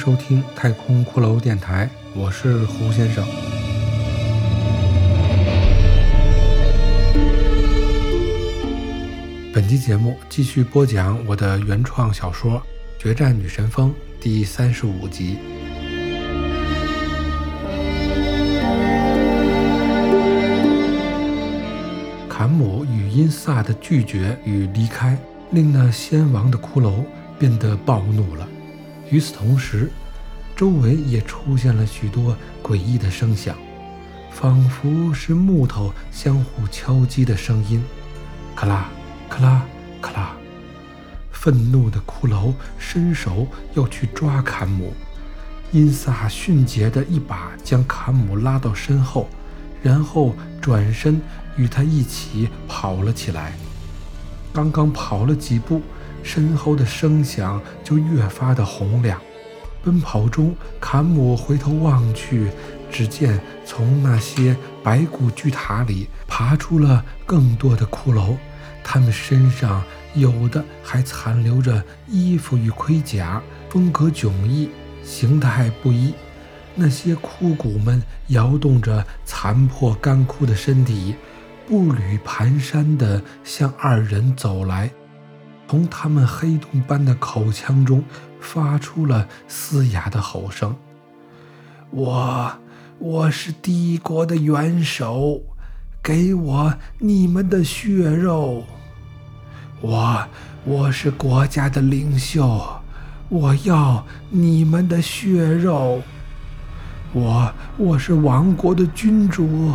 收听太空骷髅电台，我是胡先生。本期节目继续播讲我的原创小说《决战女神峰》第三十五集。坎姆与因萨的拒绝与离开，令那先王的骷髅变得暴怒了。与此同时，周围也出现了许多诡异的声响，仿佛是木头相互敲击的声音，咔啦咔啦咔啦。愤怒的骷髅伸手要去抓坎姆，因萨迅捷的一把将坎姆拉到身后，然后转身与他一起跑了起来。刚刚跑了几步。身后的声响就越发的洪亮。奔跑中，坎姆回头望去，只见从那些白骨巨塔里爬出了更多的骷髅，他们身上有的还残留着衣服与盔甲，风格迥异，形态不一。那些枯骨们摇动着残破干枯的身体，步履蹒跚地向二人走来。从他们黑洞般的口腔中发出了嘶哑的吼声。我，我是帝国的元首，给我你们的血肉。我，我是国家的领袖，我要你们的血肉。我，我是王国的君主，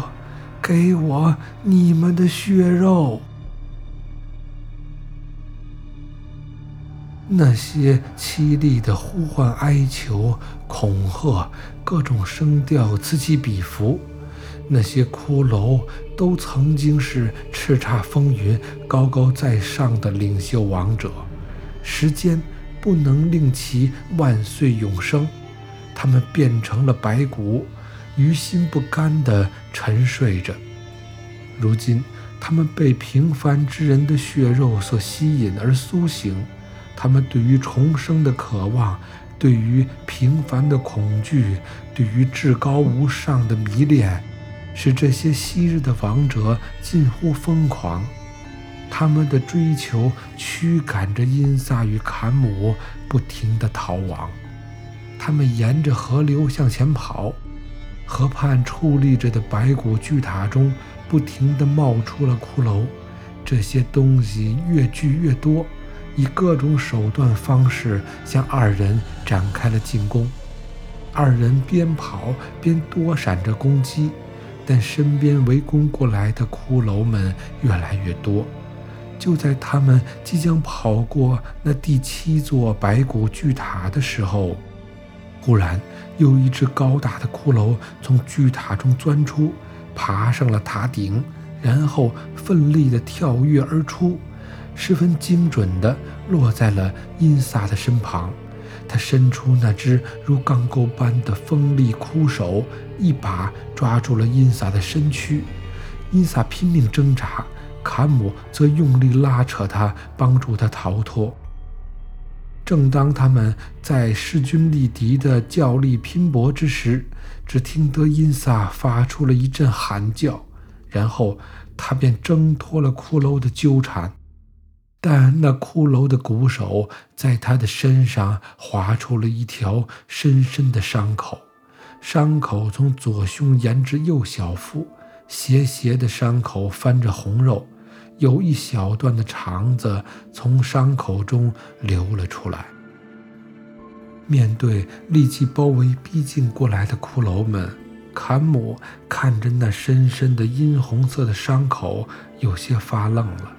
给我你们的血肉。那些凄厉的呼唤、哀求、恐吓，各种声调此起彼伏。那些骷髅都曾经是叱咤风云、高高在上的领袖王者，时间不能令其万岁永生。他们变成了白骨，于心不甘地沉睡着。如今，他们被平凡之人的血肉所吸引而苏醒。他们对于重生的渴望，对于平凡的恐惧，对于至高无上的迷恋，使这些昔日的王者近乎疯狂。他们的追求驱赶着因萨与坎姆不停地逃亡。他们沿着河流向前跑，河畔矗立着的白骨巨塔中不停地冒出了骷髅。这些东西越聚越多。以各种手段方式向二人展开了进攻，二人边跑边躲闪着攻击，但身边围攻过来的骷髅们越来越多。就在他们即将跑过那第七座白骨巨塔的时候，忽然有一只高大的骷髅从巨塔中钻出，爬上了塔顶，然后奋力地跳跃而出。十分精准地落在了因萨的身旁，他伸出那只如钢钩般的锋利枯手，一把抓住了因萨的身躯。因萨拼命挣扎，坎姆则用力拉扯他，帮助他逃脱。正当他们在势均力敌的较力拼搏之时，只听得因萨发出了一阵喊叫，然后他便挣脱了骷髅的纠缠。但那骷髅的骨手在他的身上划出了一条深深的伤口，伤口从左胸延至右小腹，斜斜的伤口翻着红肉，有一小段的肠子从伤口中流了出来。面对立即包围逼近过来的骷髅们，坎姆看着那深深的殷红色的伤口，有些发愣了。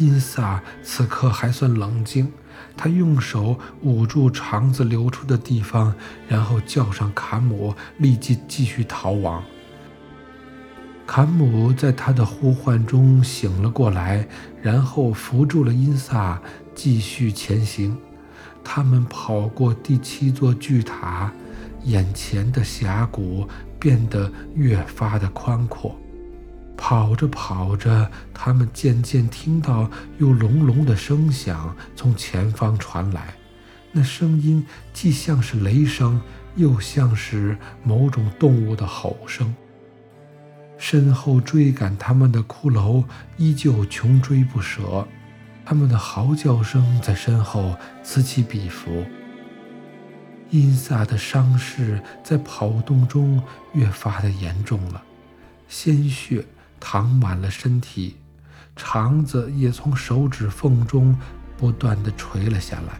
因萨此刻还算冷静，他用手捂住肠子流出的地方，然后叫上坎姆，立即继续逃亡。坎姆在他的呼唤中醒了过来，然后扶住了因萨，继续前行。他们跑过第七座巨塔，眼前的峡谷变得越发的宽阔。跑着跑着，他们渐渐听到有隆隆的声响从前方传来，那声音既像是雷声，又像是某种动物的吼声。身后追赶他们的骷髅依旧穷追不舍，他们的嚎叫声在身后此起彼伏。阴萨的伤势在跑动中越发的严重了，鲜血淌满了身体，肠子也从手指缝中不断的垂了下来。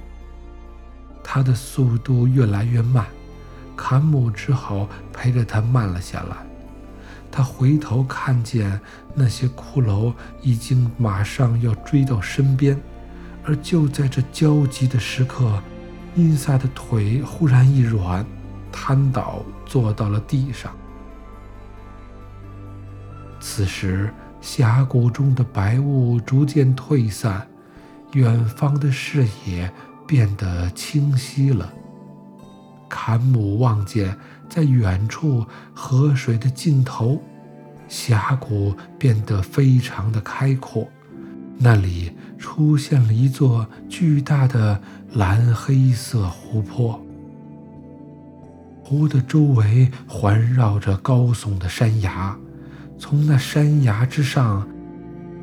他的速度越来越慢，坎姆只好陪着他慢了下来。他回头看见那些骷髅已经马上要追到身边，而就在这焦急的时刻，因萨的腿忽然一软，瘫倒坐到了地上。此时，峡谷中的白雾逐渐退散，远方的视野。变得清晰了。坎姆望见在远处河水的尽头，峡谷变得非常的开阔，那里出现了一座巨大的蓝黑色湖泊。湖的周围环绕着高耸的山崖，从那山崖之上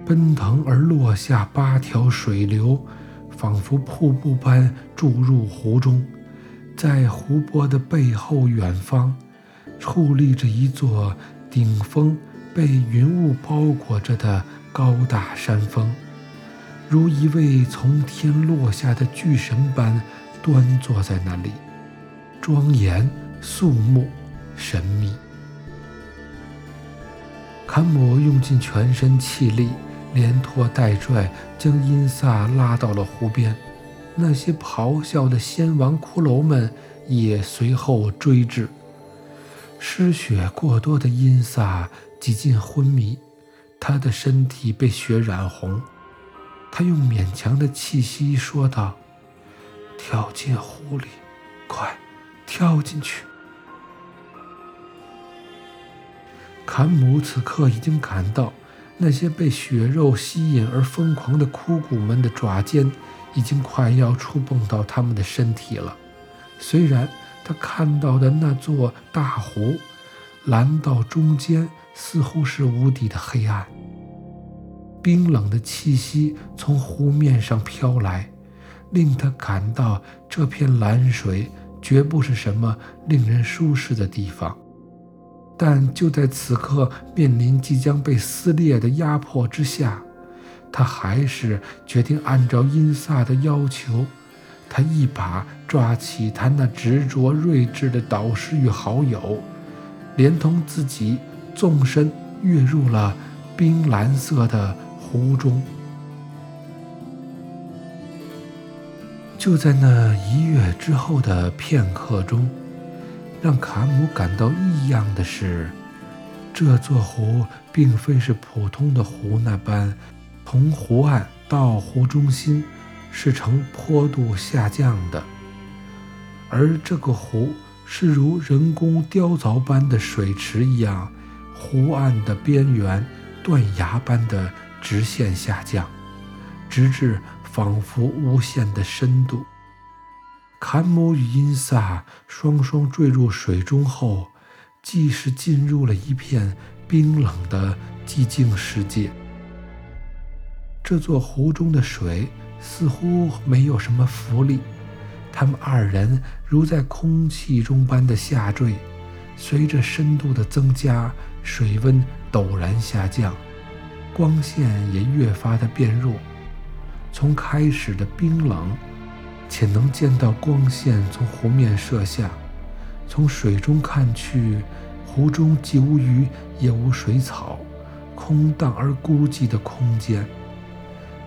奔腾而落下八条水流。仿佛瀑布般注入湖中，在湖泊的背后远方，矗立着一座顶峰被云雾包裹着的高大山峰，如一位从天落下的巨神般端坐在那里，庄严肃穆、神秘。坎姆用尽全身气力。连拖带拽，将因萨拉到了湖边。那些咆哮的仙王骷髅们也随后追至。失血过多的因萨几近昏迷，他的身体被血染红。他用勉强的气息说道：“跳进湖里，快，跳进去！”坎姆此刻已经感到。那些被血肉吸引而疯狂的枯骨们的爪尖，已经快要触碰到他们的身体了。虽然他看到的那座大湖，蓝到中间似乎是无底的黑暗。冰冷的气息从湖面上飘来，令他感到这片蓝水绝不是什么令人舒适的地方。但就在此刻，面临即将被撕裂的压迫之下，他还是决定按照因萨的要求。他一把抓起他那执着睿智的导师与好友，连同自己纵身跃入了冰蓝色的湖中。就在那一跃之后的片刻中。让卡姆感到异样的是，这座湖并非是普通的湖那般，从湖岸到湖中心是呈坡度下降的，而这个湖是如人工雕凿般的水池一样，湖岸的边缘断崖般的直线下降，直至仿佛无限的深度。坎姆与因萨双双坠入水中后，既是进入了一片冰冷的寂静世界。这座湖中的水似乎没有什么浮力，他们二人如在空气中般的下坠。随着深度的增加，水温陡然下降，光线也越发的变弱。从开始的冰冷。且能见到光线从湖面射下，从水中看去，湖中既无鱼也无水草，空荡而孤寂的空间。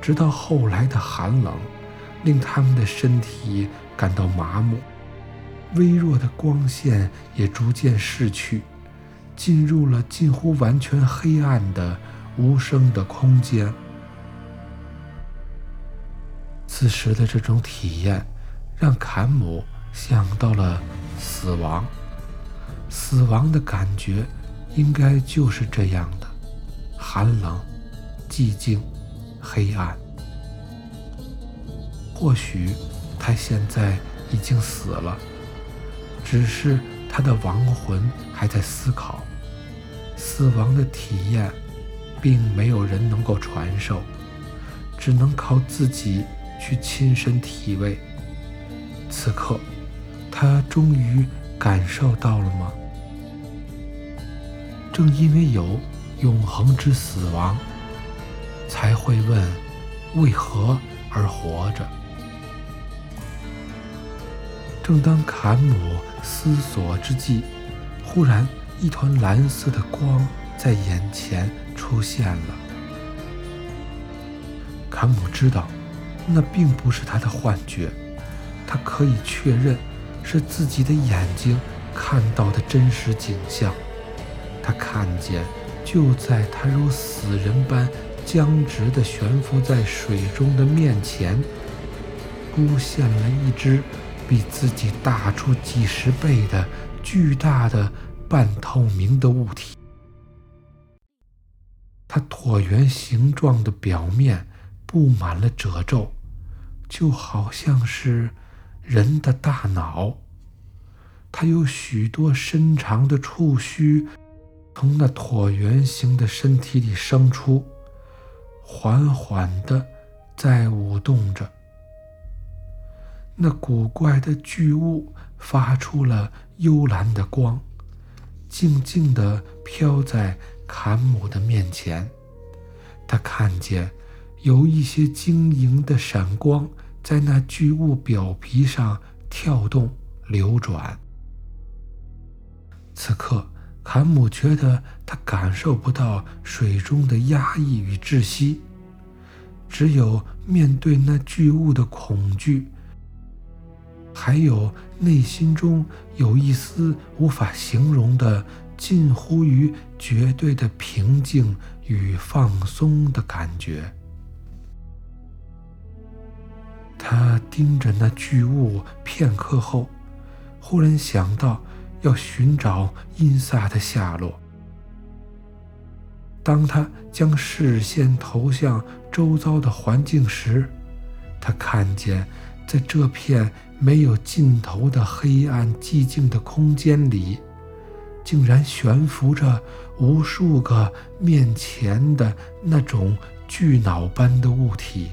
直到后来的寒冷，令他们的身体感到麻木，微弱的光线也逐渐逝去，进入了近乎完全黑暗的无声的空间。此时的这种体验，让坎姆想到了死亡。死亡的感觉，应该就是这样的：寒冷、寂静、黑暗。或许他现在已经死了，只是他的亡魂还在思考。死亡的体验，并没有人能够传授，只能靠自己去亲身体味。此刻，他终于感受到了吗？正因为有永恒之死亡，才会问为何而活着。正当坎姆思索之际，忽然一团蓝色的光在眼前出现了。坎姆知道，那并不是他的幻觉，他可以确认是自己的眼睛看到的真实景象。他看见，就在他如死人般僵直地悬浮在水中的面前，出现了一只比自己大出几十倍的巨大的半透明的物体。它椭圆形状的表面布满了褶皱，就好像是人的大脑。它有许多伸长的触须。从那椭圆形的身体里生出，缓缓地在舞动着。那古怪的巨物发出了幽蓝的光，静静地飘在坎姆的面前。他看见有一些晶莹的闪光在那巨物表皮上跳动流转。此刻。坎姆觉得他感受不到水中的压抑与窒息，只有面对那巨物的恐惧，还有内心中有一丝无法形容的、近乎于绝对的平静与放松的感觉。他盯着那巨物片刻后，忽然想到。要寻找因萨的下落。当他将视线投向周遭的环境时，他看见，在这片没有尽头的黑暗寂静的空间里，竟然悬浮着无数个面前的那种巨脑般的物体。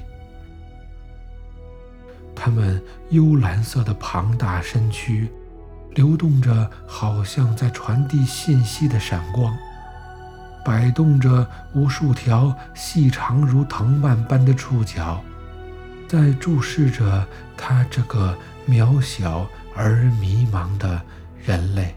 它们幽蓝色的庞大身躯。流动着，好像在传递信息的闪光；摆动着无数条细长如藤蔓般的触角，在注视着他这个渺小而迷茫的人类。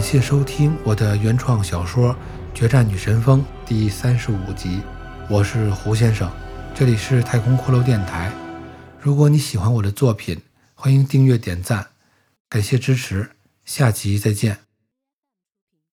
感谢收听我的原创小说《决战女神峰》第三十五集，我是胡先生，这里是太空骷髅电台。如果你喜欢我的作品，欢迎订阅点赞，感谢支持，下集再见。